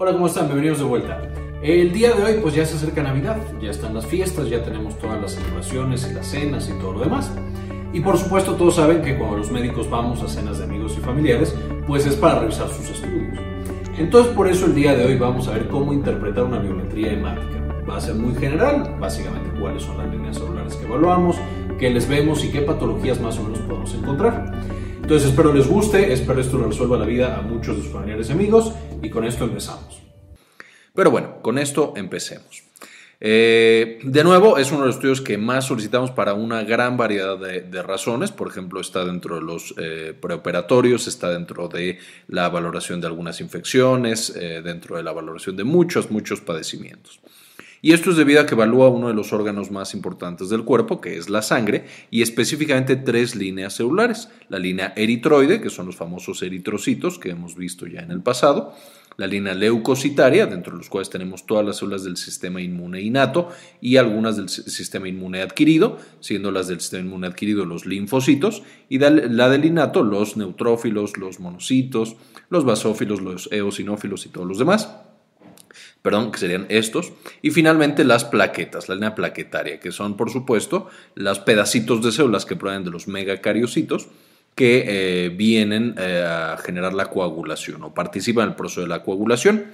Hola, ¿cómo están? Bienvenidos de vuelta. El día de hoy pues ya se acerca Navidad, ya están las fiestas, ya tenemos todas las celebraciones y las cenas y todo lo demás. Y por supuesto todos saben que cuando los médicos vamos a cenas de amigos y familiares, pues es para revisar sus estudios. Entonces por eso el día de hoy vamos a ver cómo interpretar una biometría hemática. Va a ser muy general, básicamente cuáles son las líneas celulares que evaluamos, qué les vemos y qué patologías más o menos podemos encontrar. Entonces espero les guste, espero esto resuelva la vida a muchos de sus familiares y amigos y con esto empezamos. Pero bueno, con esto empecemos. Eh, de nuevo, es uno de los estudios que más solicitamos para una gran variedad de, razones. Por ejemplo, está dentro de los eh, preoperatorios, está dentro de la valoración de algunas infecciones, eh, dentro de la valoración de muchos, muchos padecimientos. Y esto es debido a que evalúa uno de los órganos más importantes del cuerpo, que es la sangre, y específicamente tres líneas celulares. La línea eritroide, que son los famosos eritrocitos que hemos visto ya en el pasado, la línea leucocitaria, dentro de los cuales tenemos todas las células del sistema inmune innato y algunas del sistema inmune adquirido, siendo las del sistema inmune adquirido los linfocitos, y la del innato los neutrófilos, los monocitos, los basófilos, los eosinófilos y todos los demás perdón, que serían estos, y finalmente las plaquetas, la línea plaquetaria, que son por supuesto los pedacitos de células que provienen de los megacariocitos, que eh, vienen eh, a generar la coagulación o participan en el proceso de la coagulación.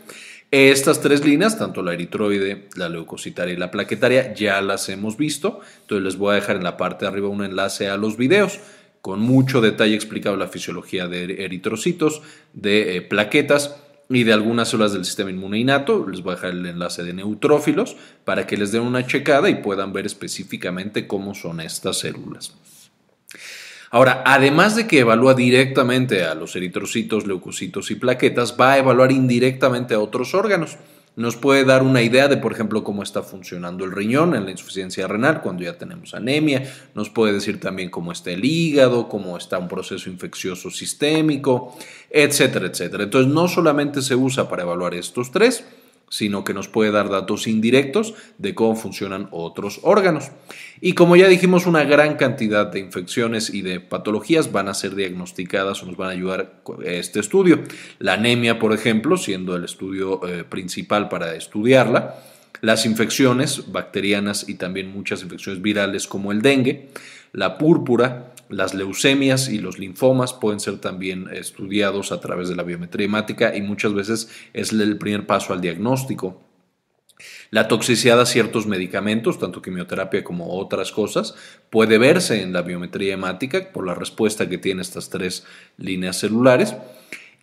Estas tres líneas, tanto la eritroide, la leucocitaria y la plaquetaria, ya las hemos visto. Entonces les voy a dejar en la parte de arriba un enlace a los videos con mucho detalle explicado la fisiología de eritrocitos, de eh, plaquetas y de algunas células del sistema inmune innato. Les voy a dejar el enlace de neutrófilos para que les den una checada y puedan ver específicamente cómo son estas células. Ahora, además de que evalúa directamente a los eritrocitos, leucocitos y plaquetas, va a evaluar indirectamente a otros órganos. Nos puede dar una idea de, por ejemplo, cómo está funcionando el riñón en la insuficiencia renal cuando ya tenemos anemia. Nos puede decir también cómo está el hígado, cómo está un proceso infeccioso sistémico, etcétera, etcétera. Entonces, no solamente se usa para evaluar estos tres, sino que nos puede dar datos indirectos de cómo funcionan otros órganos. Y como ya dijimos, una gran cantidad de infecciones y de patologías van a ser diagnosticadas o nos van a ayudar este estudio. La anemia, por ejemplo, siendo el estudio eh, principal para estudiarla, las infecciones bacterianas y también muchas infecciones virales como el dengue, la púrpura, las leucemias y los linfomas pueden ser también estudiados a través de la biometría hemática y muchas veces es el primer paso al diagnóstico. La toxicidad a ciertos medicamentos, tanto quimioterapia como otras cosas, puede verse en la biometría hemática por la respuesta que tiene estas tres líneas celulares.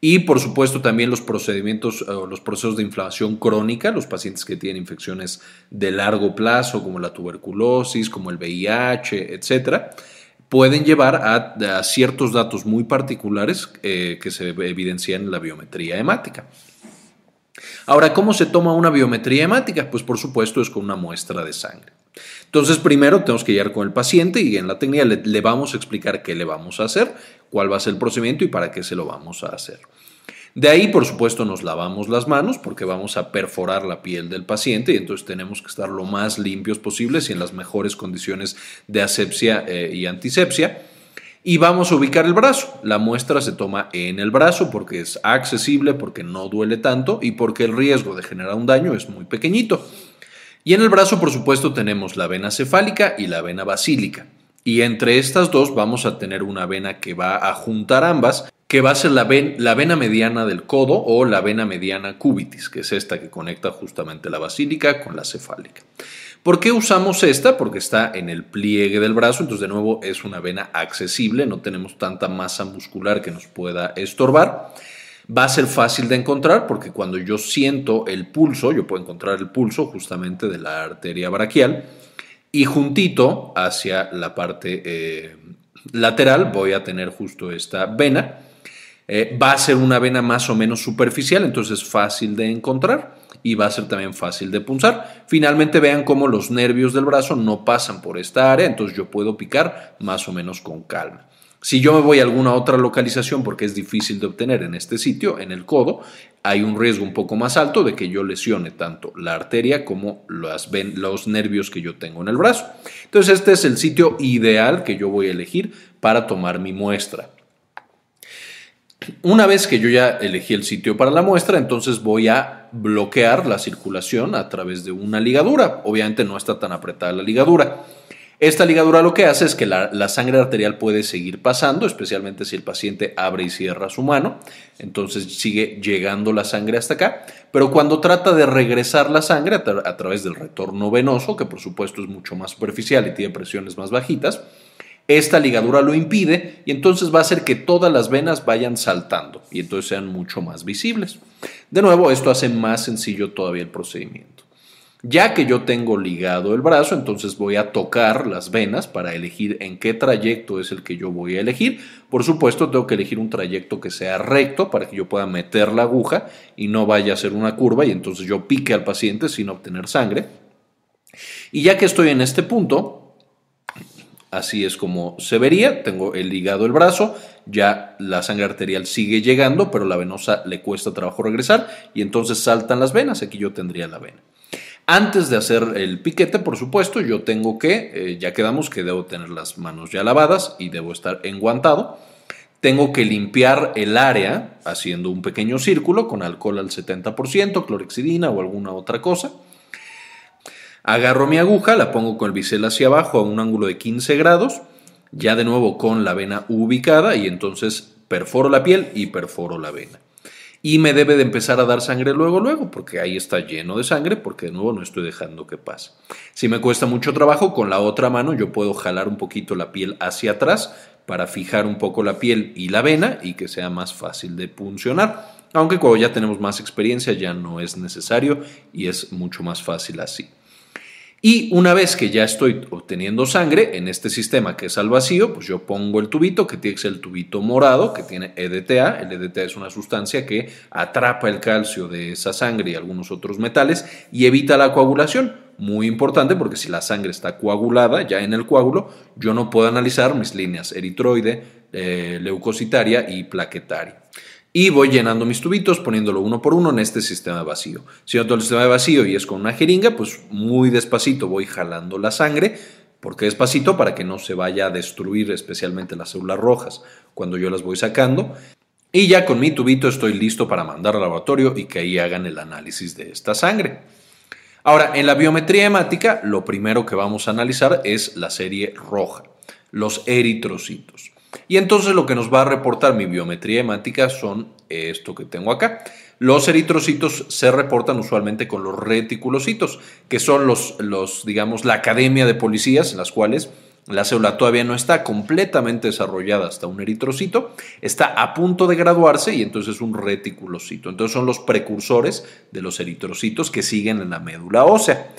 Y por supuesto también los procedimientos los procesos de inflamación crónica, los pacientes que tienen infecciones de largo plazo como la tuberculosis, como el VIH, etcétera pueden llevar a, ciertos datos muy particulares eh, que se evidencian en la biometría hemática. Ahora, ¿cómo se toma una biometría hemática? Pues por supuesto es con una muestra de sangre. Entonces, primero tenemos que llegar con el paciente y en la técnica le vamos a explicar qué le vamos a hacer, cuál va a ser el procedimiento y para qué se lo vamos a hacer. De ahí, por supuesto, nos lavamos las manos porque vamos a perforar la piel del paciente y entonces tenemos que estar lo más limpios posibles y en las mejores condiciones de asepsia eh, y antisepsia. Y vamos a ubicar el brazo. La muestra se toma en el brazo porque es accesible, porque no duele tanto y porque el riesgo de generar un daño es muy pequeñito. Y en el brazo, por supuesto, tenemos la vena cefálica y la vena basílica. Y entre estas dos vamos a tener una vena que va a juntar ambas que va a ser la, vena mediana del codo o la vena mediana cubitis, que es esta que conecta justamente la basílica con la cefálica. ¿Por qué usamos esta? Porque está en el pliegue del brazo, entonces de nuevo es una vena accesible, no tenemos tanta masa muscular que nos pueda estorbar. Va a ser fácil de encontrar porque cuando yo siento el pulso, yo puedo encontrar el pulso justamente de la arteria braquial y juntito hacia la parte eh, lateral voy a tener justo esta vena eh, va a ser una vena más o menos superficial, entonces fácil de encontrar y va a ser también fácil de punzar. Finalmente vean cómo los nervios del brazo no pasan por esta área, entonces yo puedo picar más o menos con calma. Si yo me voy a alguna otra localización porque es difícil de obtener en este sitio, en el codo, hay un riesgo un poco más alto de que yo lesione tanto la arteria como los nervios que yo tengo en el brazo. Entonces este es el sitio ideal que yo voy a elegir para tomar mi muestra. Una vez que yo ya elegí el sitio para la muestra, entonces voy a bloquear la circulación a través de una ligadura. Obviamente no está tan apretada la ligadura. Esta ligadura lo que hace es que la, sangre arterial puede seguir pasando, especialmente si el paciente abre y cierra su mano, entonces sigue llegando la sangre hasta acá, pero cuando trata de regresar la sangre a, a través del retorno venoso, que por supuesto es mucho más superficial y tiene presiones más bajitas, esta ligadura lo impide y entonces va a hacer que todas las venas vayan saltando y entonces sean mucho más visibles. De nuevo, esto hace más sencillo todavía el procedimiento. Ya que yo tengo ligado el brazo, entonces voy a tocar las venas para elegir en qué trayecto es el que yo voy a elegir. Por supuesto, tengo que elegir un trayecto que sea recto para que yo pueda meter la aguja y no vaya a ser una curva y entonces yo pique al paciente sin obtener sangre. Y ya que estoy en este punto, así es como se vería, tengo el ligado el brazo, ya la sangre arterial sigue llegando, pero la venosa le cuesta trabajo regresar y entonces saltan las venas, aquí yo tendría la vena. Antes de hacer el piquete, por supuesto, yo tengo que, eh, ya quedamos que debo tener las manos ya lavadas y debo estar enguantado. Tengo que limpiar el área haciendo un pequeño círculo con alcohol al 70%, clorexidina o alguna otra cosa. Agarro mi aguja, la pongo con el bisel hacia abajo a un ángulo de 15 grados, ya de nuevo con la vena ubicada y entonces perforo la piel y perforo la vena y me debe de empezar a dar sangre luego, luego, porque ahí está lleno de sangre, porque de nuevo no estoy dejando que pase. Si me cuesta mucho trabajo, con la otra mano yo puedo jalar un poquito la piel hacia atrás para fijar un poco la piel y la vena y que sea más fácil de puncionar. Aunque cuando ya tenemos más experiencia ya no es necesario y es mucho más fácil así. Y una vez que ya estoy obteniendo sangre en este sistema que es al vacío, pues yo pongo el tubito, que tiene que ser el tubito morado, que tiene EDTA. El EDTA es una sustancia que atrapa el calcio de esa sangre y algunos otros metales y evita la coagulación. Muy importante porque si la sangre está coagulada ya en el coágulo, yo no puedo analizar mis líneas eritroide, eh, leucocitaria y plaquetaria y voy llenando mis tubitos poniéndolo uno por uno en este sistema vacío. Si no todo el sistema vacío y es con una jeringa, pues muy despacito voy jalando la sangre, porque despacito para que no se vaya a destruir especialmente las células rojas cuando yo las voy sacando. Y ya con mi tubito estoy listo para mandar al laboratorio y que ahí hagan el análisis de esta sangre. Ahora, en la biometría hemática, lo primero que vamos a analizar es la serie roja, los eritrocitos. Y entonces lo que nos va a reportar mi biometría hemática son esto que tengo acá. Los eritrocitos se reportan usualmente con los reticulocitos, que son los, los, digamos, la academia de policías en las cuales la célula todavía no está completamente desarrollada hasta un eritrocito, está a punto de graduarse y entonces es un reticulocito. Entonces son los precursores de los eritrocitos que siguen en la médula ósea.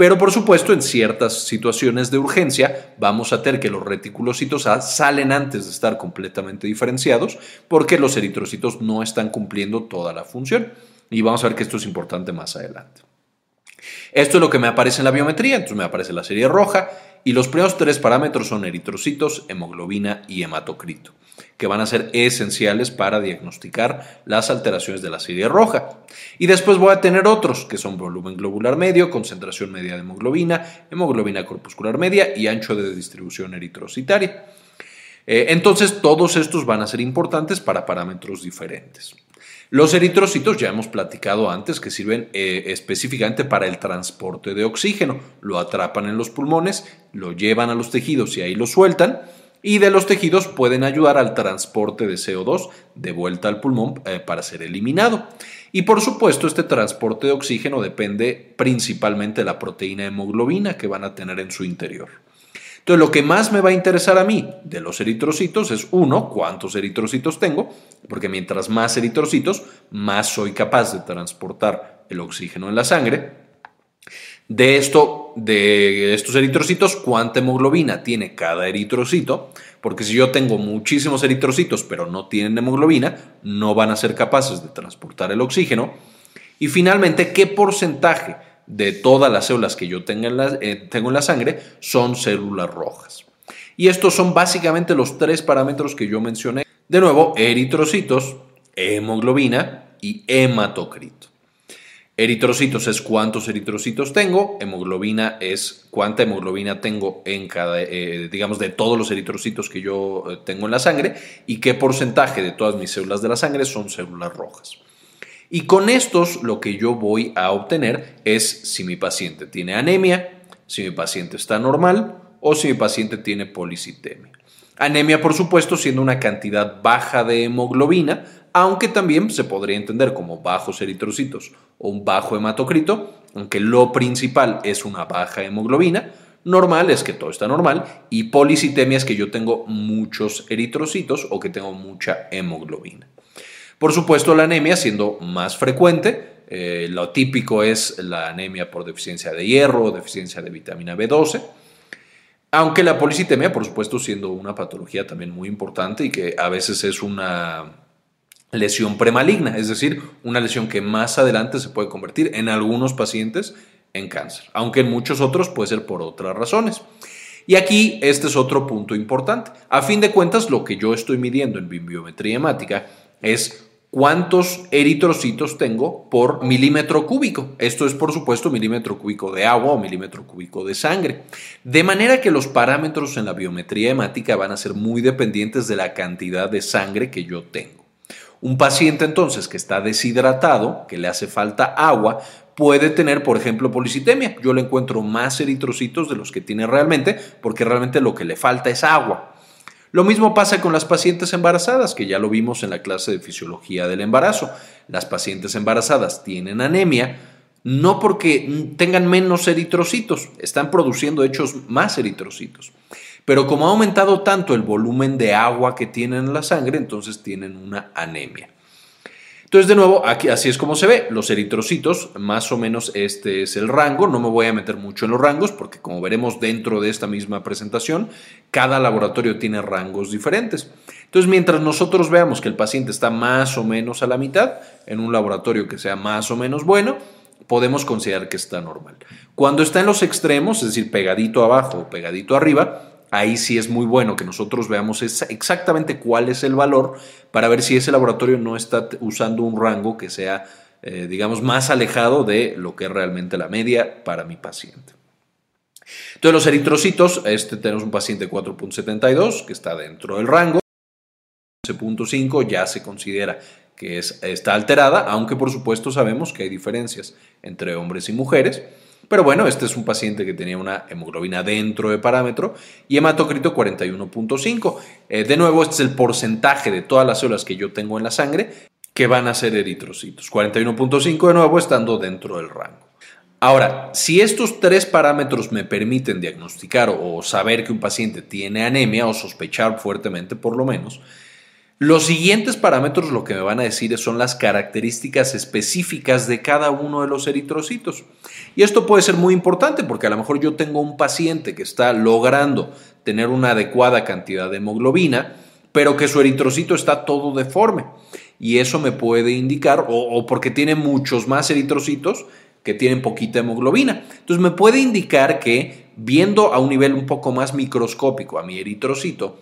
Pero por supuesto, en ciertas situaciones de urgencia vamos a tener que los reticulocitos salen antes de estar completamente diferenciados porque los eritrocitos no están cumpliendo toda la función. Y vamos a ver que esto es importante más adelante. Esto es lo que me aparece en la biometría, entonces me aparece la serie roja y los primeros tres parámetros son eritrocitos, hemoglobina y hematocrito que van a ser esenciales para diagnosticar las alteraciones de la serie roja. Y después voy a tener otros, que son volumen globular medio, concentración media de hemoglobina, hemoglobina corpuscular media y ancho de distribución eritrocitaria. Eh, entonces, todos estos van a ser importantes para parámetros diferentes. Los eritrocitos ya hemos platicado antes que sirven eh, específicamente para el transporte de oxígeno. Lo atrapan en los pulmones, lo llevan a los tejidos y ahí lo sueltan y de los tejidos pueden ayudar al transporte de CO2 de vuelta al pulmón eh, para ser eliminado. Y por supuesto, este transporte de oxígeno depende principalmente de la proteína hemoglobina que van a tener en su interior. Entonces, lo que más me va a interesar a mí de los eritrocitos es, uno, cuántos eritrocitos tengo, porque mientras más eritrocitos, más soy capaz de transportar el oxígeno en la sangre. De esto, de estos eritrocitos, cuánta hemoglobina tiene cada eritrocito, porque si yo tengo muchísimos eritrocitos pero no tienen hemoglobina, no van a ser capaces de transportar el oxígeno. Y finalmente, ¿qué porcentaje de todas las células que yo tengo en la, eh, tengo en la sangre son células rojas? Y estos son básicamente los tres parámetros que yo mencioné. De nuevo, eritrocitos, hemoglobina y hematocrito. Eritrocitos es cuántos eritrocitos tengo, hemoglobina es cuánta hemoglobina tengo en cada, eh, digamos, de todos los eritrocitos que yo eh, tengo en la sangre y qué porcentaje de todas mis células de la sangre son células rojas. Y con estos lo que yo voy a obtener es si mi paciente tiene anemia, si mi paciente está normal o si mi paciente tiene policitemia. Anemia, por supuesto, siendo una cantidad baja de hemoglobina, aunque también se podría entender como bajos eritrocitos o un bajo hematocrito, aunque lo principal es una baja hemoglobina. Normal es que todo está normal y policitemia es que yo tengo muchos eritrocitos o que tengo mucha hemoglobina. Por supuesto, la anemia siendo más frecuente, eh, lo típico es la anemia por deficiencia de hierro o deficiencia de vitamina B12. Aunque la policitemia, por supuesto, siendo una patología también muy importante y que a veces es una lesión premaligna, es decir, una lesión que más adelante se puede convertir en algunos pacientes en cáncer, aunque en muchos otros puede ser por otras razones. Y aquí este es otro punto importante. A fin de cuentas, lo que yo estoy midiendo en biometría hemática es cuántos eritrocitos tengo por milímetro cúbico. Esto es, por supuesto, milímetro cúbico de agua o milímetro cúbico de sangre. De manera que los parámetros en la biometría hemática van a ser muy dependientes de la cantidad de sangre que yo tengo. Un paciente entonces que está deshidratado, que le hace falta agua, puede tener, por ejemplo, policitemia. Yo le encuentro más eritrocitos de los que tiene realmente, porque realmente lo que le falta es agua. Lo mismo pasa con las pacientes embarazadas, que ya lo vimos en la clase de fisiología del embarazo. Las pacientes embarazadas tienen anemia no porque tengan menos eritrocitos, están produciendo hechos más eritrocitos. Pero como ha aumentado tanto el volumen de agua que tienen en la sangre, entonces tienen una anemia. Entonces, de nuevo, aquí, así es como se ve. Los eritrocitos, más o menos este es el rango. No me voy a meter mucho en los rangos porque, como veremos dentro de esta misma presentación, cada laboratorio tiene rangos diferentes. Entonces, mientras nosotros veamos que el paciente está más o menos a la mitad, en un laboratorio que sea más o menos bueno, podemos considerar que está normal. Cuando está en los extremos, es decir, pegadito abajo o pegadito arriba, ahí sí es muy bueno que nosotros veamos exactamente cuál es el valor para ver si ese laboratorio no está usando un rango que sea, eh, digamos, más alejado de lo que es realmente la media para mi paciente. Entonces los eritrocitos, este tenemos un paciente 4.72 que está dentro del rango, 11.5 ya se considera que está alterada, aunque por supuesto sabemos que hay diferencias entre hombres y mujeres. Pero bueno, este es un paciente que tenía una hemoglobina dentro de parámetro y hematocrito 41.5. Eh, de nuevo, este es el porcentaje de todas las células que yo tengo en la sangre que van a ser eritrocitos. 41.5 de nuevo estando dentro del rango. Ahora, si estos tres parámetros me permiten diagnosticar o saber que un paciente tiene anemia o sospechar fuertemente por lo menos, los siguientes parámetros lo que me van a decir son las características específicas de cada uno de los eritrocitos. Y esto puede ser muy importante porque a lo mejor yo tengo un paciente que está logrando tener una adecuada cantidad de hemoglobina, pero que su eritrocito está todo deforme. Y eso me puede indicar, o, porque tiene muchos más eritrocitos que tienen poquita hemoglobina. Entonces me puede indicar que viendo a un nivel un poco más microscópico a mi eritrocito,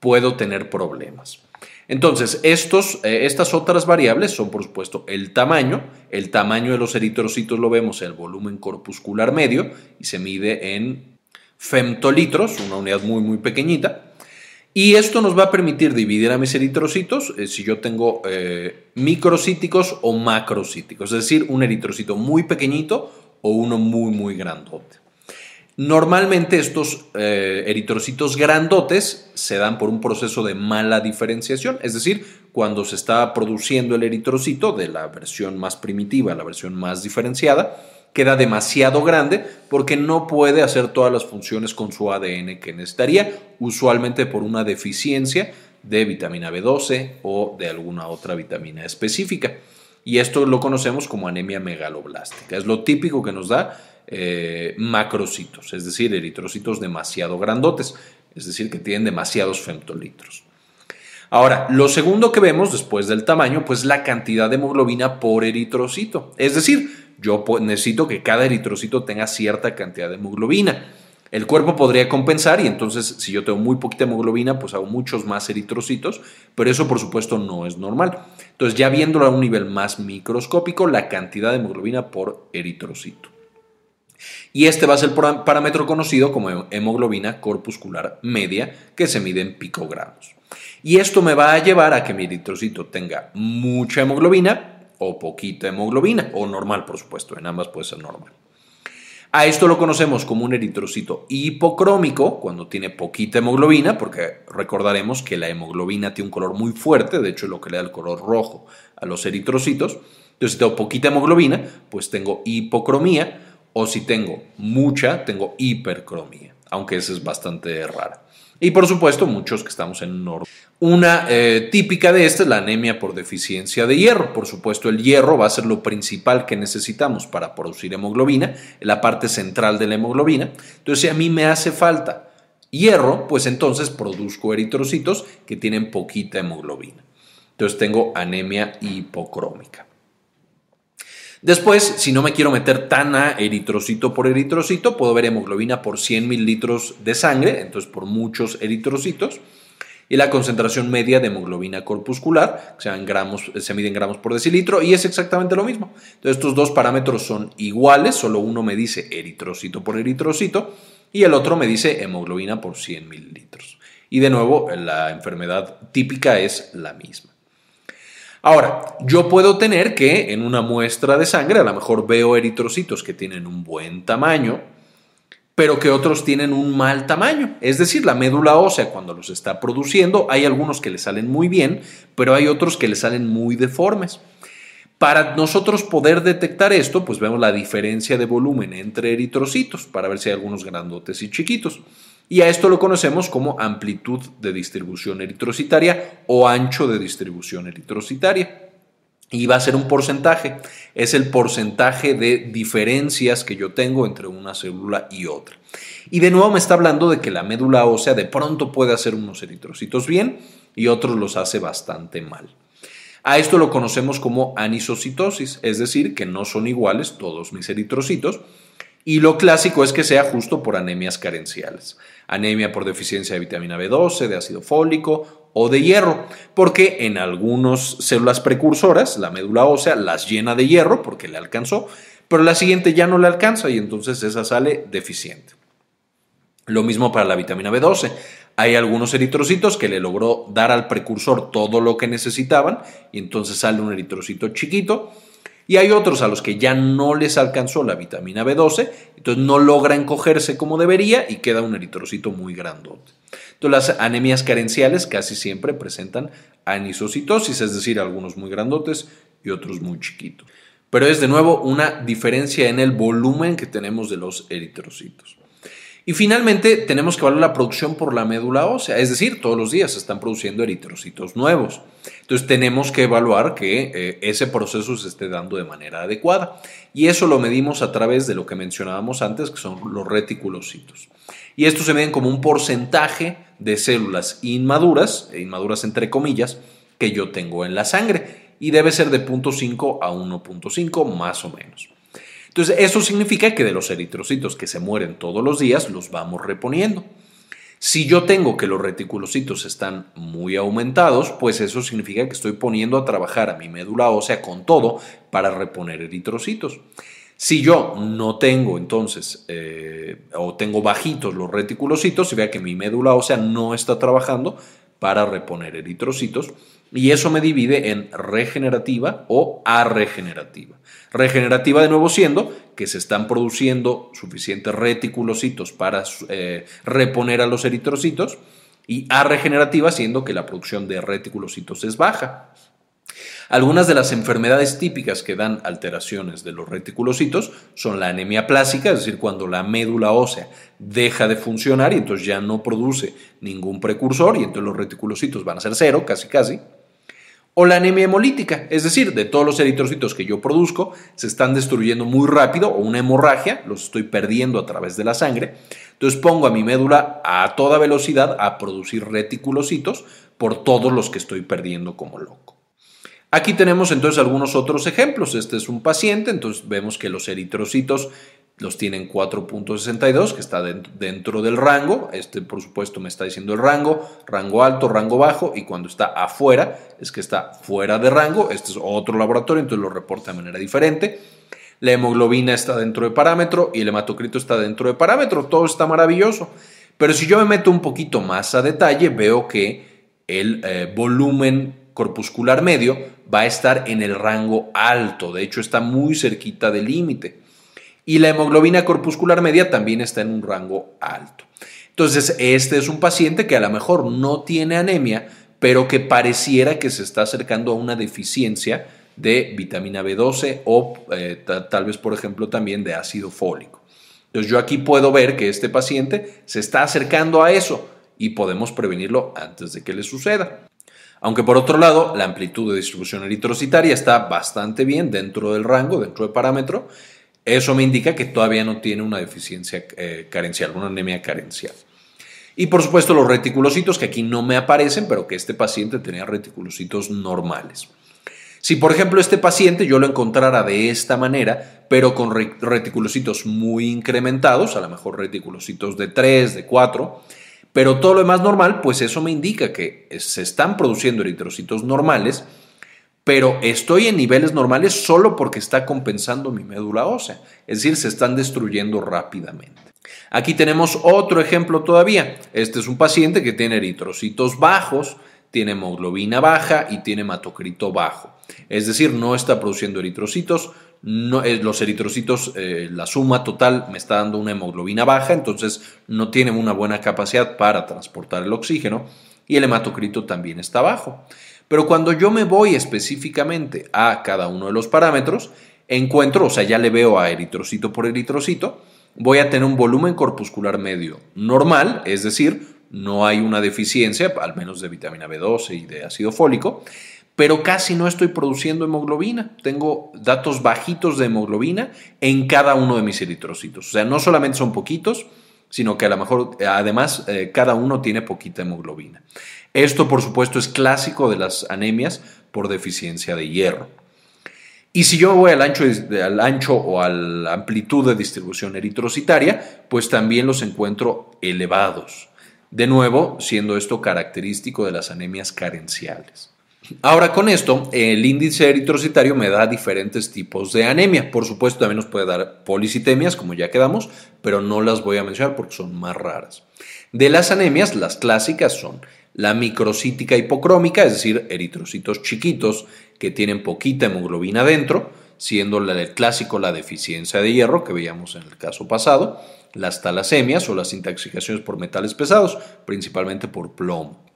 puedo tener problemas. Entonces, estos, eh, estas otras variables son, por supuesto, el tamaño. El tamaño de los eritrocitos lo vemos en el volumen corpuscular medio y se mide en femtolitros, una unidad muy, muy pequeñita. Y esto nos va a permitir dividir a mis eritrocitos eh, si yo tengo eh, microcíticos o macrocíticos, es decir, un eritrocito muy pequeñito o uno muy, muy grandote. Normalmente estos eh, eritrocitos grandotes se dan por un proceso de mala diferenciación, es decir, cuando se está produciendo el eritrocito de la versión más primitiva a la versión más diferenciada, queda demasiado grande porque no puede hacer todas las funciones con su ADN que necesitaría, usualmente por una deficiencia de vitamina B12 o de alguna otra vitamina específica. Y esto lo conocemos como anemia megaloblástica. Es lo típico que nos da eh, macrocitos, es decir, eritrocitos demasiado grandotes, es decir, que tienen demasiados femtolitros. Ahora, lo segundo que vemos después del tamaño, pues la cantidad de hemoglobina por eritrocito. Es decir, yo necesito que cada eritrocito tenga cierta cantidad de hemoglobina. El cuerpo podría compensar y entonces si yo tengo muy poquita hemoglobina, pues hago muchos más eritrocitos, pero eso por supuesto no es normal. Entonces ya viéndolo a un nivel más microscópico, la cantidad de hemoglobina por eritrocito. Y este va a ser el parámetro conocido como hemoglobina corpuscular media, que se mide en picogramos. Y esto me va a llevar a que mi eritrocito tenga mucha hemoglobina o poquita hemoglobina, o normal, por supuesto, en ambas puede ser normal. A esto lo conocemos como un eritrocito hipocrómico, cuando tiene poquita hemoglobina, porque recordaremos que la hemoglobina tiene un color muy fuerte, de hecho es lo que le da el color rojo a los eritrocitos. Entonces, si tengo poquita hemoglobina, pues tengo hipocromía, o si tengo mucha, tengo hipercromía, aunque esa es bastante rara. Y por supuesto, muchos que estamos en orden. Una eh, típica de esta es la anemia por deficiencia de hierro. Por supuesto, el hierro va a ser lo principal que necesitamos para producir hemoglobina, la parte central de la hemoglobina. Entonces, si a mí me hace falta hierro, pues entonces produzco eritrocitos que tienen poquita hemoglobina. Entonces tengo anemia hipocrómica. Después, si no me quiero meter tan a eritrocito por eritrocito, puedo ver hemoglobina por 100 mililitros de sangre, entonces por muchos eritrocitos y la concentración media de hemoglobina corpuscular, que en gramos, se mide en gramos por decilitro, y es exactamente lo mismo. Entonces, estos dos parámetros son iguales, solo uno me dice eritrocito por eritrocito y el otro me dice hemoglobina por 100 mililitros. Y de nuevo, la enfermedad típica es la misma. Ahora, yo puedo tener que en una muestra de sangre, a lo mejor veo eritrocitos que tienen un buen tamaño, pero que otros tienen un mal tamaño. Es decir, la médula ósea cuando los está produciendo, hay algunos que le salen muy bien, pero hay otros que le salen muy deformes. Para nosotros poder detectar esto, pues vemos la diferencia de volumen entre eritrocitos para ver si hay algunos grandotes y chiquitos. Y a esto lo conocemos como amplitud de distribución eritrocitaria o ancho de distribución eritrocitaria y va a ser un porcentaje. Es el porcentaje de diferencias que yo tengo entre una célula y otra. Y de nuevo me está hablando de que la médula ósea de pronto puede hacer unos eritrocitos bien y otros los hace bastante mal. A esto lo conocemos como anisocitosis, es decir, que no son iguales todos mis eritrocitos. Y lo clásico es que sea justo por anemias carenciales. Anemia por deficiencia de vitamina B12, de ácido fólico o de hierro, porque en algunas células precursoras la médula ósea las llena de hierro porque le alcanzó, pero la siguiente ya no le alcanza y entonces esa sale deficiente. Lo mismo para la vitamina B12. Hay algunos eritrocitos que le logró dar al precursor todo lo que necesitaban y entonces sale un eritrocito chiquito. Y hay otros a los que ya no les alcanzó la vitamina B12, entonces no logra encogerse como debería y queda un eritrocito muy grandote. Entonces, las anemias carenciales casi siempre presentan anisocitosis, es decir, algunos muy grandotes y otros muy chiquitos. Pero es de nuevo una diferencia en el volumen que tenemos de los eritrocitos. Y finalmente tenemos que evaluar la producción por la médula ósea, es decir, todos los días se están produciendo eritrocitos nuevos. Entonces tenemos que evaluar que eh, ese proceso se esté dando de manera adecuada. Y eso lo medimos a través de lo que mencionábamos antes, que son los reticulocitos. Y estos se miden como un porcentaje de células inmaduras, e inmaduras entre comillas, que yo tengo en la sangre. Y debe ser de 0.5 a 1.5 más o menos. Entonces, eso significa que de los eritrocitos que se mueren todos los días, los vamos reponiendo. Si yo tengo que los reticulocitos están muy aumentados, pues eso significa que estoy poniendo a trabajar a mi médula ósea con todo para reponer eritrocitos. Si yo no tengo entonces, eh, o tengo bajitos los reticulocitos, se vea que mi médula ósea no está trabajando para reponer eritrocitos, y eso me divide en regenerativa o arregenerativa. Regenerativa de nuevo siendo que se están produciendo suficientes reticulocitos para eh, reponer a los eritrocitos, y arregenerativa siendo que la producción de reticulocitos es baja. Algunas de las enfermedades típicas que dan alteraciones de los reticulocitos son la anemia plásica, es decir, cuando la médula ósea deja de funcionar y entonces ya no produce ningún precursor y entonces los reticulocitos van a ser cero, casi casi. O la anemia hemolítica, es decir, de todos los eritrocitos que yo produzco, se están destruyendo muy rápido o una hemorragia, los estoy perdiendo a través de la sangre. Entonces pongo a mi médula a toda velocidad a producir reticulocitos por todos los que estoy perdiendo como loco. Aquí tenemos entonces algunos otros ejemplos. Este es un paciente, entonces vemos que los eritrocitos los tiene en 4.62, que está dentro del rango. Este, por supuesto, me está diciendo el rango, rango alto, rango bajo, y cuando está afuera, es que está fuera de rango. Este es otro laboratorio, entonces lo reporta de manera diferente. La hemoglobina está dentro de parámetro y el hematocrito está dentro de parámetro. Todo está maravilloso. Pero si yo me meto un poquito más a detalle, veo que el eh, volumen corpuscular medio va a estar en el rango alto. De hecho, está muy cerquita del límite y la hemoglobina corpuscular media también está en un rango alto. Entonces, este es un paciente que a lo mejor no tiene anemia, pero que pareciera que se está acercando a una deficiencia de vitamina B12 o eh, tal vez, por ejemplo, también de ácido fólico. Entonces, yo aquí puedo ver que este paciente se está acercando a eso y podemos prevenirlo antes de que le suceda. Aunque por otro lado, la amplitud de distribución eritrocitaria está bastante bien dentro del rango, dentro del parámetro, eso me indica que todavía no tiene una deficiencia eh, carencial, una anemia carencial. Y por supuesto los reticulocitos que aquí no me aparecen, pero que este paciente tenía reticulocitos normales. Si por ejemplo este paciente yo lo encontrara de esta manera, pero con reticulocitos muy incrementados, a lo mejor reticulocitos de 3, de 4, pero todo lo demás normal, pues eso me indica que se están produciendo eritrocitos normales pero estoy en niveles normales solo porque está compensando mi médula ósea, es decir, se están destruyendo rápidamente. Aquí tenemos otro ejemplo todavía. Este es un paciente que tiene eritrocitos bajos, tiene hemoglobina baja y tiene hematocrito bajo. Es decir, no está produciendo eritrocitos, eh, los eritrocitos, eh, la suma total me está dando una hemoglobina baja, entonces no tiene una buena capacidad para transportar el oxígeno y el hematocrito también está bajo. Pero cuando yo me voy específicamente a cada uno de los parámetros, encuentro, o sea, ya le veo a eritrocito por eritrocito, voy a tener un volumen corpuscular medio normal, es decir, no hay una deficiencia, al menos de vitamina B12 y de ácido fólico, pero casi no estoy produciendo hemoglobina. Tengo datos bajitos de hemoglobina en cada uno de mis eritrocitos. O sea, no solamente son poquitos, sino que a lo mejor además eh, cada uno tiene poquita hemoglobina. Esto, por supuesto, es clásico de las anemias por deficiencia de hierro. Y si yo voy al ancho, al ancho o a la amplitud de distribución eritrocitaria, pues también los encuentro elevados. De nuevo, siendo esto característico de las anemias carenciales. Ahora con esto, el índice eritrocitario me da diferentes tipos de anemia. Por supuesto, también nos puede dar policitemias, como ya quedamos, pero no las voy a mencionar porque son más raras. De las anemias, las clásicas son la microcítica hipocrómica, es decir, eritrocitos chiquitos que tienen poquita hemoglobina dentro, siendo el clásico la deficiencia de hierro que veíamos en el caso pasado, las talasemias o las intoxicaciones por metales pesados, principalmente por plomo.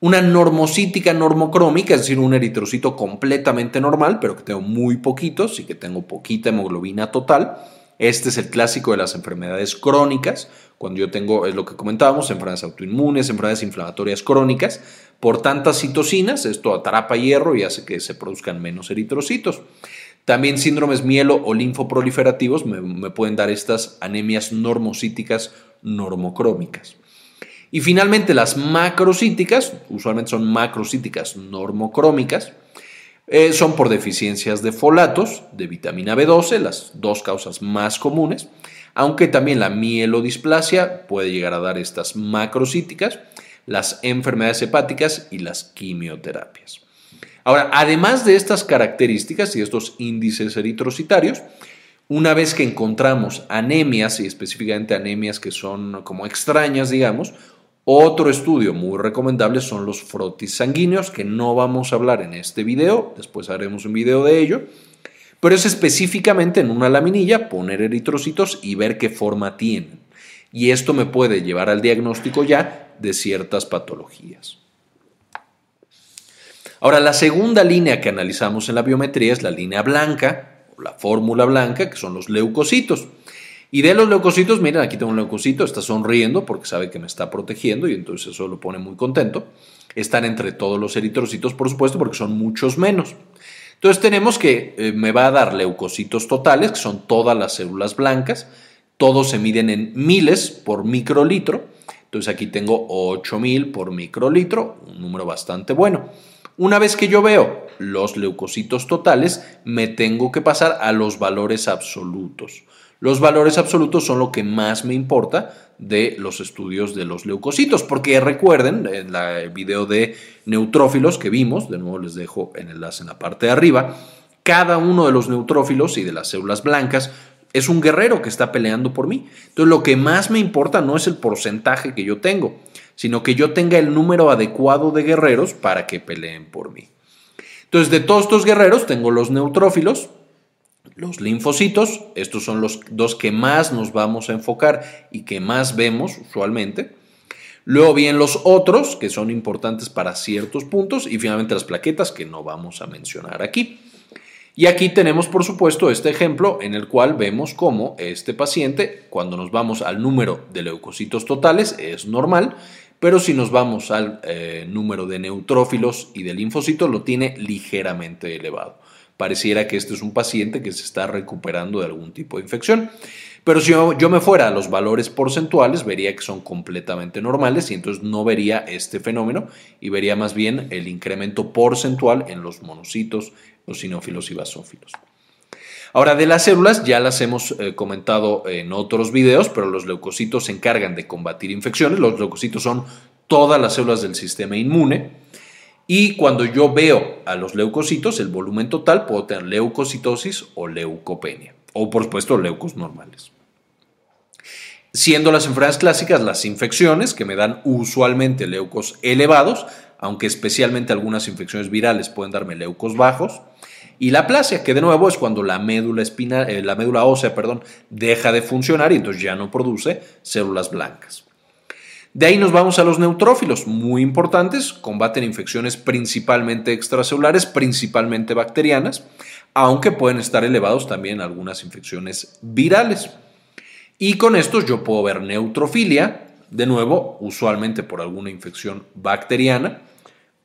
Una normocítica normocrómica, es decir, un eritrocito completamente normal, pero que tengo muy poquitos y que tengo poquita hemoglobina total. Este es el clásico de las enfermedades crónicas, cuando yo tengo, es lo que comentábamos, enfermedades autoinmunes, enfermedades inflamatorias crónicas, por tantas citocinas, esto atrapa hierro y hace que se produzcan menos eritrocitos. También síndromes mielo o linfoproliferativos me, me pueden dar estas anemias normocíticas normocrómicas. Y finalmente las macrocíticas, usualmente son macrocíticas normocrómicas, eh, son por deficiencias de folatos, de vitamina B12, las dos causas más comunes, aunque también la mielodisplasia puede llegar a dar estas macrocíticas, las enfermedades hepáticas y las quimioterapias. Ahora, además de estas características y estos índices eritrocitarios, una vez que encontramos anemias y específicamente anemias que son como extrañas, digamos, otro estudio muy recomendable son los frotis sanguíneos, que no vamos a hablar en este video, después haremos un video de ello, pero es específicamente en una laminilla poner eritrocitos y ver qué forma tienen. Y esto me puede llevar al diagnóstico ya de ciertas patologías. Ahora, la segunda línea que analizamos en la biometría es la línea blanca, o la fórmula blanca, que son los leucocitos. Y de los leucocitos, miren, aquí tengo un leucocito, está sonriendo porque sabe que me está protegiendo y entonces eso lo pone muy contento. Están entre todos los eritrocitos, por supuesto, porque son muchos menos. Entonces tenemos que eh, me va a dar leucocitos totales, que son todas las células blancas. Todos se miden en miles por microlitro. Entonces aquí tengo 8000 por microlitro, un número bastante bueno. Una vez que yo veo los leucocitos totales, me tengo que pasar a los valores absolutos. Los valores absolutos son lo que más me importa de los estudios de los leucocitos, porque recuerden, en el video de neutrófilos que vimos, de nuevo les dejo el enlace en la parte de arriba, cada uno de los neutrófilos y de las células blancas es un guerrero que está peleando por mí. Entonces lo que más me importa no es el porcentaje que yo tengo, sino que yo tenga el número adecuado de guerreros para que peleen por mí. Entonces de todos estos guerreros tengo los neutrófilos, los linfocitos, estos son los dos que más nos vamos a enfocar y que más vemos usualmente. Luego vienen los otros, que son importantes para ciertos puntos, y finalmente las plaquetas, que no vamos a mencionar aquí. Y aquí tenemos, por supuesto, este ejemplo en el cual vemos cómo este paciente, cuando nos vamos al número de leucocitos totales, es normal, pero si nos vamos al eh, número de neutrófilos y de linfocitos, lo tiene ligeramente elevado pareciera que este es un paciente que se está recuperando de algún tipo de infección. Pero si yo, me fuera a los valores porcentuales, vería que son completamente normales y entonces no vería este fenómeno y vería más bien el incremento porcentual en los monocitos, los y basófilos. Ahora, de las células ya las hemos eh, comentado en otros videos, pero los leucocitos se encargan de combatir infecciones. Los leucocitos son todas las células del sistema inmune. Y cuando yo veo a los leucocitos, el volumen total, puedo tener leucocitosis o leucopenia. O por supuesto leucos normales. Siendo las enfermedades clásicas las infecciones, que me dan usualmente leucos elevados, aunque especialmente algunas infecciones virales pueden darme leucos bajos. Y la plasia, que de nuevo es cuando la médula, espinal, eh, la médula ósea perdón, deja de funcionar y entonces ya no produce células blancas. De ahí nos vamos a los neutrófilos, muy importantes, combaten infecciones principalmente extracelulares, principalmente bacterianas, aunque pueden estar elevados también algunas infecciones virales. Y con estos yo puedo ver neutrofilia, de nuevo, usualmente por alguna infección bacteriana,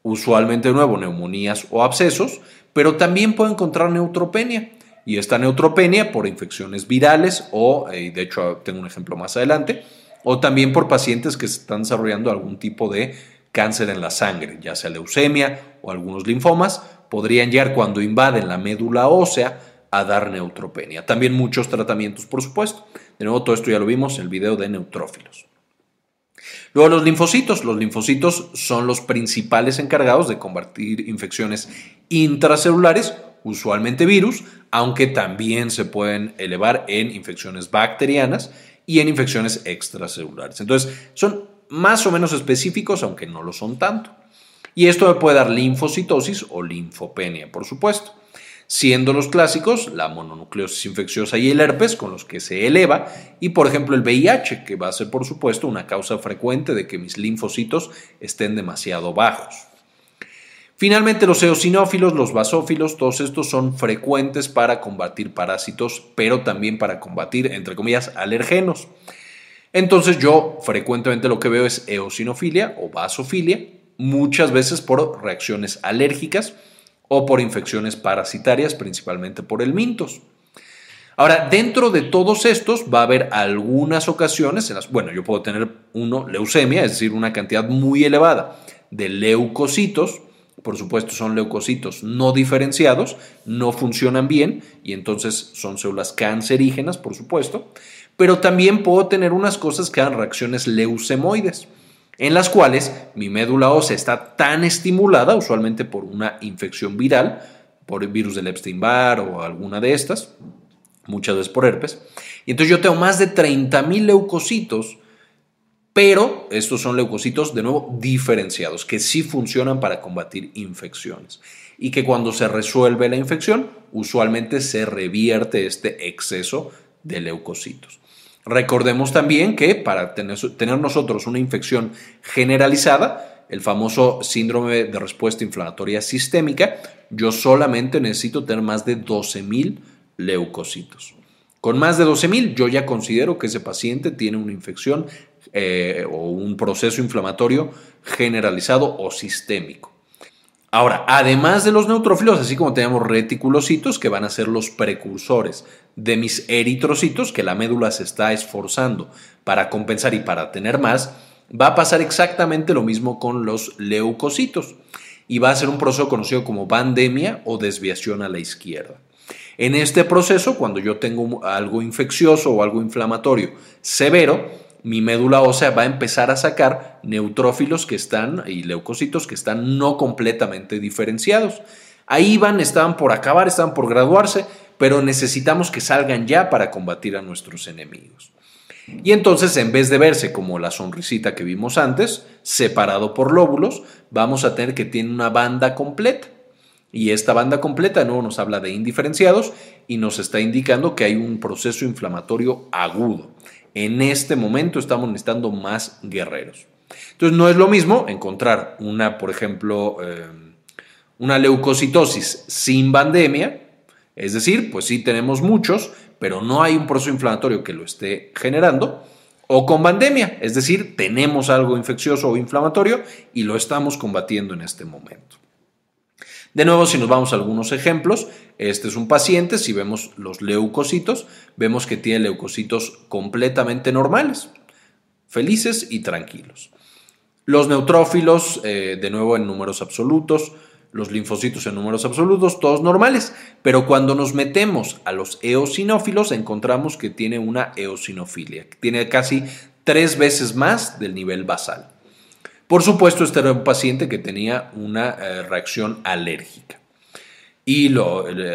usualmente de nuevo neumonías o abscesos, pero también puedo encontrar neutropenia. Y esta neutropenia por infecciones virales o, eh, de hecho tengo un ejemplo más adelante, o también por pacientes que están desarrollando algún tipo de cáncer en la sangre, ya sea leucemia o algunos linfomas, podrían llegar cuando invaden la médula ósea a dar neutropenia. También muchos tratamientos, por supuesto. De nuevo, todo esto ya lo vimos en el video de neutrófilos. Luego los linfocitos. Los linfocitos son los principales encargados de combatir infecciones intracelulares, usualmente virus, aunque también se pueden elevar en infecciones bacterianas y en infecciones extracelulares. Entonces, son más o menos específicos, aunque no lo son tanto. Y esto me puede dar linfocitosis o linfopenia, por supuesto. Siendo los clásicos la mononucleosis infecciosa y el herpes, con los que se eleva, y por ejemplo el VIH, que va a ser por supuesto una causa frecuente de que mis linfocitos estén demasiado bajos. Finalmente, los eosinófilos, los basófilos, todos estos son frecuentes para combatir parásitos, pero también para combatir, entre comillas, alergenos. Entonces yo frecuentemente lo que veo es eosinofilia o basofilia, muchas veces por reacciones alérgicas o por infecciones parasitarias, principalmente por el mintos. Ahora, dentro de todos estos va a haber algunas ocasiones en las, bueno, yo puedo tener uno, leucemia, es decir, una cantidad muy elevada de leucocitos, por supuesto son leucocitos no diferenciados, no funcionan bien y entonces son células cancerígenas, por supuesto, pero también puedo tener unas cosas que dan reacciones leucemoides, en las cuales mi médula ósea está tan estimulada, usualmente por una infección viral, por el virus del Epstein-Barr o alguna de estas, muchas veces por herpes, y entonces yo tengo más de 30.000 leucocitos pero estos son leucocitos, de nuevo, diferenciados, que sí funcionan para combatir infecciones. Y que cuando se resuelve la infección, usualmente se revierte este exceso de leucocitos. Recordemos también que para tener, nosotros una infección generalizada, el famoso síndrome de respuesta inflamatoria sistémica, yo solamente necesito tener más de 12.000 leucocitos. Con más de 12.000 yo ya considero que ese paciente tiene una infección eh, o un proceso inflamatorio generalizado o sistémico. Ahora, además de los neutrófilos, así como tenemos reticulocitos que van a ser los precursores de mis eritrocitos, que la médula se está esforzando para compensar y para tener más, va a pasar exactamente lo mismo con los leucocitos y va a ser un proceso conocido como pandemia o desviación a la izquierda. En este proceso, cuando yo tengo algo infeccioso o algo inflamatorio severo, mi médula ósea va a empezar a sacar neutrófilos que están y leucocitos que están no completamente diferenciados. Ahí van, estaban por acabar, estaban por graduarse, pero necesitamos que salgan ya para combatir a nuestros enemigos. Y entonces, en vez de verse como la sonrisita que vimos antes, separado por lóbulos, vamos a tener que tiene una banda completa. Y esta banda completa de nuevo nos habla de indiferenciados y nos está indicando que hay un proceso inflamatorio agudo. En este momento estamos necesitando más guerreros. Entonces no es lo mismo encontrar una, por ejemplo, eh, una leucocitosis sin pandemia, es decir, pues sí tenemos muchos, pero no hay un proceso inflamatorio que lo esté generando, o con pandemia, es decir, tenemos algo infeccioso o inflamatorio y lo estamos combatiendo en este momento. De nuevo, si nos vamos a algunos ejemplos, este es un paciente, si vemos los leucocitos, vemos que tiene leucocitos completamente normales, felices y tranquilos. Los neutrófilos, eh, de nuevo en números absolutos, los linfocitos en números absolutos, todos normales, pero cuando nos metemos a los eosinófilos encontramos que tiene una eosinofilia, que tiene casi tres veces más del nivel basal. Por supuesto, este era un paciente que tenía una eh, reacción alérgica. Y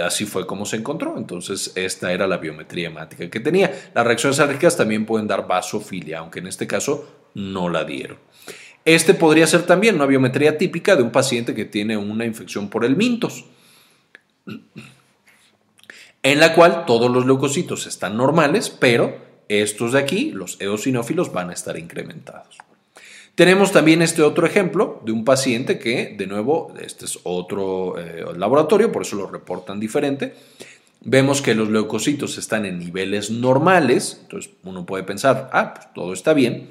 así fue como se encontró. Entonces, esta era la biometría hemática que tenía. Las reacciones alérgicas también pueden dar vasofilia, aunque en este caso no la dieron. Este podría ser también una biometría típica de un paciente que tiene una infección por el mintos, en la cual todos los leucocitos están normales, pero estos de aquí, los eosinófilos, van a estar incrementados. Tenemos también este otro ejemplo de un paciente que, de nuevo, este es otro eh, laboratorio, por eso lo reportan diferente. Vemos que los leucocitos están en niveles normales, entonces uno puede pensar, ah, pues todo está bien.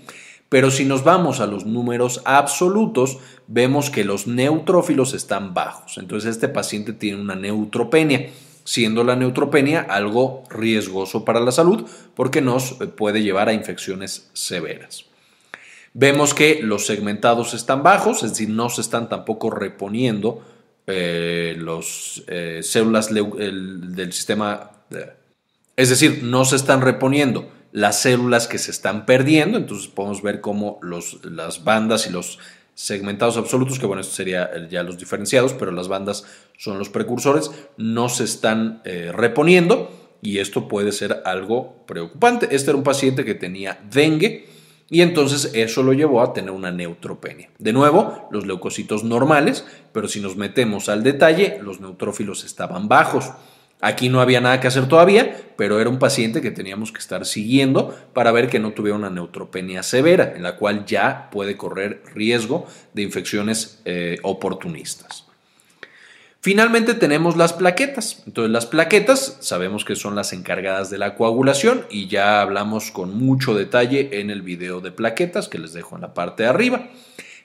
Pero si nos vamos a los números absolutos, vemos que los neutrófilos están bajos. Entonces este paciente tiene una neutropenia, siendo la neutropenia algo riesgoso para la salud porque nos puede llevar a infecciones severas. Vemos que los segmentados están bajos, es decir, no se están tampoco reponiendo eh, las eh, células del sistema, es decir, no se están reponiendo las células que se están perdiendo, entonces podemos ver cómo los, las bandas y los segmentados absolutos, que bueno, esto sería ya los diferenciados, pero las bandas son los precursores, no se están eh, reponiendo y esto puede ser algo preocupante. Este era un paciente que tenía dengue, y entonces eso lo llevó a tener una neutropenia. De nuevo, los leucocitos normales, pero si nos metemos al detalle, los neutrófilos estaban bajos. Aquí no había nada que hacer todavía, pero era un paciente que teníamos que estar siguiendo para ver que no tuviera una neutropenia severa, en la cual ya puede correr riesgo de infecciones eh, oportunistas. Finalmente tenemos las plaquetas. Entonces las plaquetas sabemos que son las encargadas de la coagulación y ya hablamos con mucho detalle en el video de plaquetas que les dejo en la parte de arriba.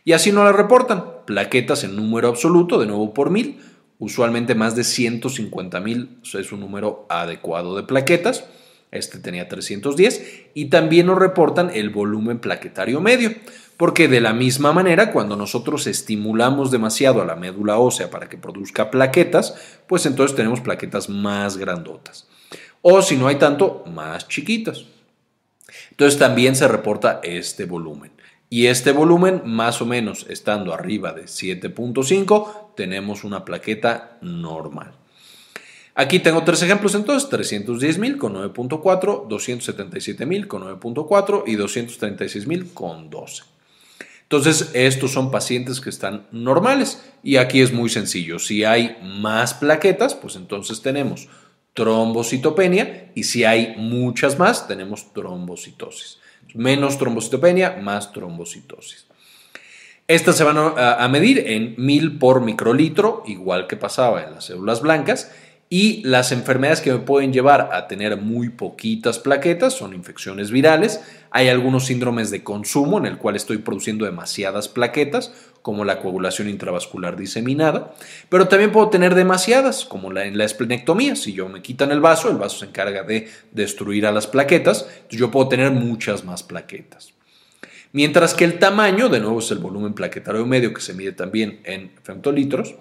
Y así nos las reportan. Plaquetas en número absoluto, de nuevo por mil. Usualmente más de 150 mil es un número adecuado de plaquetas. Este tenía 310. Y también nos reportan el volumen plaquetario medio. Porque de la misma manera, cuando nosotros estimulamos demasiado a la médula ósea para que produzca plaquetas, pues entonces tenemos plaquetas más grandotas. O si no hay tanto, más chiquitas. Entonces también se reporta este volumen. Y este volumen, más o menos estando arriba de 7.5, tenemos una plaqueta normal. Aquí tengo tres ejemplos entonces, 310.000 con 9.4, 277.000 con 9.4 y 236.000 con 12. Entonces, estos son pacientes que están normales y aquí es muy sencillo. Si hay más plaquetas, pues entonces tenemos trombocitopenia y si hay muchas más, tenemos trombocitosis. Menos trombocitopenia, más trombocitosis. Estas se van a, medir en mil por microlitro, igual que pasaba en las células blancas, y las enfermedades que me pueden llevar a tener muy poquitas plaquetas son infecciones virales. Hay algunos síndromes de consumo en el cual estoy produciendo demasiadas plaquetas, como la coagulación intravascular diseminada, pero también puedo tener demasiadas, como la, en la esplenectomía. Si yo me quitan el vaso, el vaso se encarga de destruir a las plaquetas, yo puedo tener muchas más plaquetas. Mientras que el tamaño, de nuevo es el volumen plaquetario medio que se mide también en femtolitros,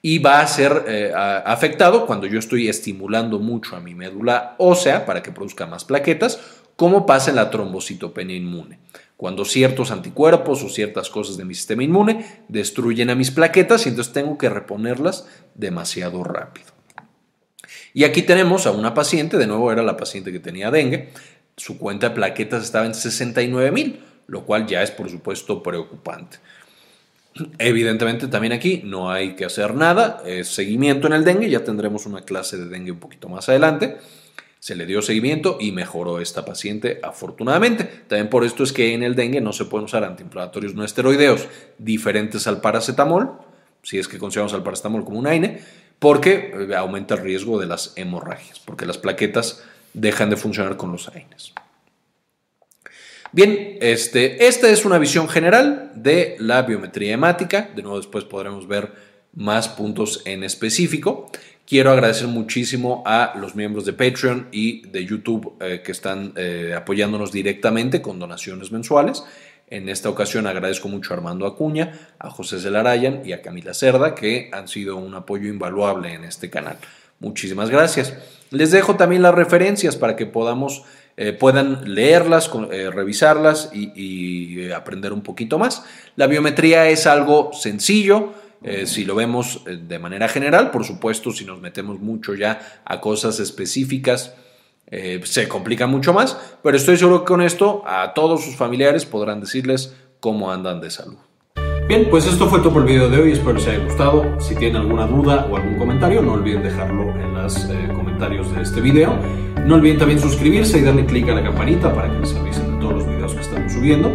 y va a ser eh, afectado cuando yo estoy estimulando mucho a mi médula ósea para que produzca más plaquetas, como pasa en la trombocitopenia inmune. Cuando ciertos anticuerpos o ciertas cosas de mi sistema inmune destruyen a mis plaquetas y entonces tengo que reponerlas demasiado rápido. Y aquí tenemos a una paciente, de nuevo era la paciente que tenía dengue, su cuenta de plaquetas estaba en 69 mil, lo cual ya es por supuesto preocupante. Evidentemente también aquí no hay que hacer nada, es seguimiento en el dengue, ya tendremos una clase de dengue un poquito más adelante. Se le dio seguimiento y mejoró esta paciente afortunadamente. También por esto es que en el dengue no se pueden usar antiinflamatorios no esteroideos diferentes al paracetamol, si es que consideramos al paracetamol como un AINE, porque eh, aumenta el riesgo de las hemorragias, porque las plaquetas dejan de funcionar con los AINES. Bien, este, esta es una visión general de la biometría hemática. De nuevo, después podremos ver más puntos en específico. Quiero agradecer muchísimo a los miembros de Patreon y de YouTube eh, que están eh, apoyándonos directamente con donaciones mensuales. En esta ocasión agradezco mucho a Armando Acuña, a José Zelarayan y a Camila Cerda, que han sido un apoyo invaluable en este canal. Muchísimas gracias. Les dejo también las referencias para que podamos eh, puedan leerlas, eh, revisarlas y, eh, aprender un poquito más. La biometría es algo sencillo. si lo vemos de manera general, por supuesto, si nos metemos mucho ya a cosas específicas, se complica mucho más, pero estoy seguro que con esto a todos sus familiares podrán decirles cómo andan de salud. Bien, pues esto fue todo por el video de hoy, espero les haya gustado. Si tienen alguna duda o algún comentario, no olviden dejarlo en los comentarios de este video. No olviden también suscribirse y darle clic a la campanita para que les avisen de todos los videos que estamos subiendo.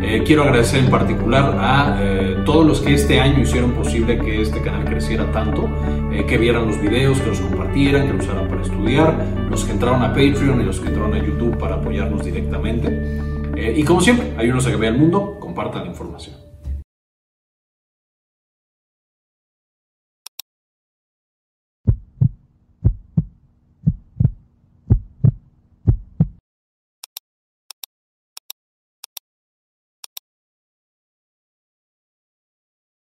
Eh, quiero agradecer en particular a eh, todos los que este año hicieron posible que este canal creciera tanto, eh, que vieran los videos, que los compartieran, que los usaran para estudiar, los que entraron a Patreon y los que entraron a YouTube para apoyarnos directamente. y como siempre, ayúdenos a que vea el mundo, compartan la información.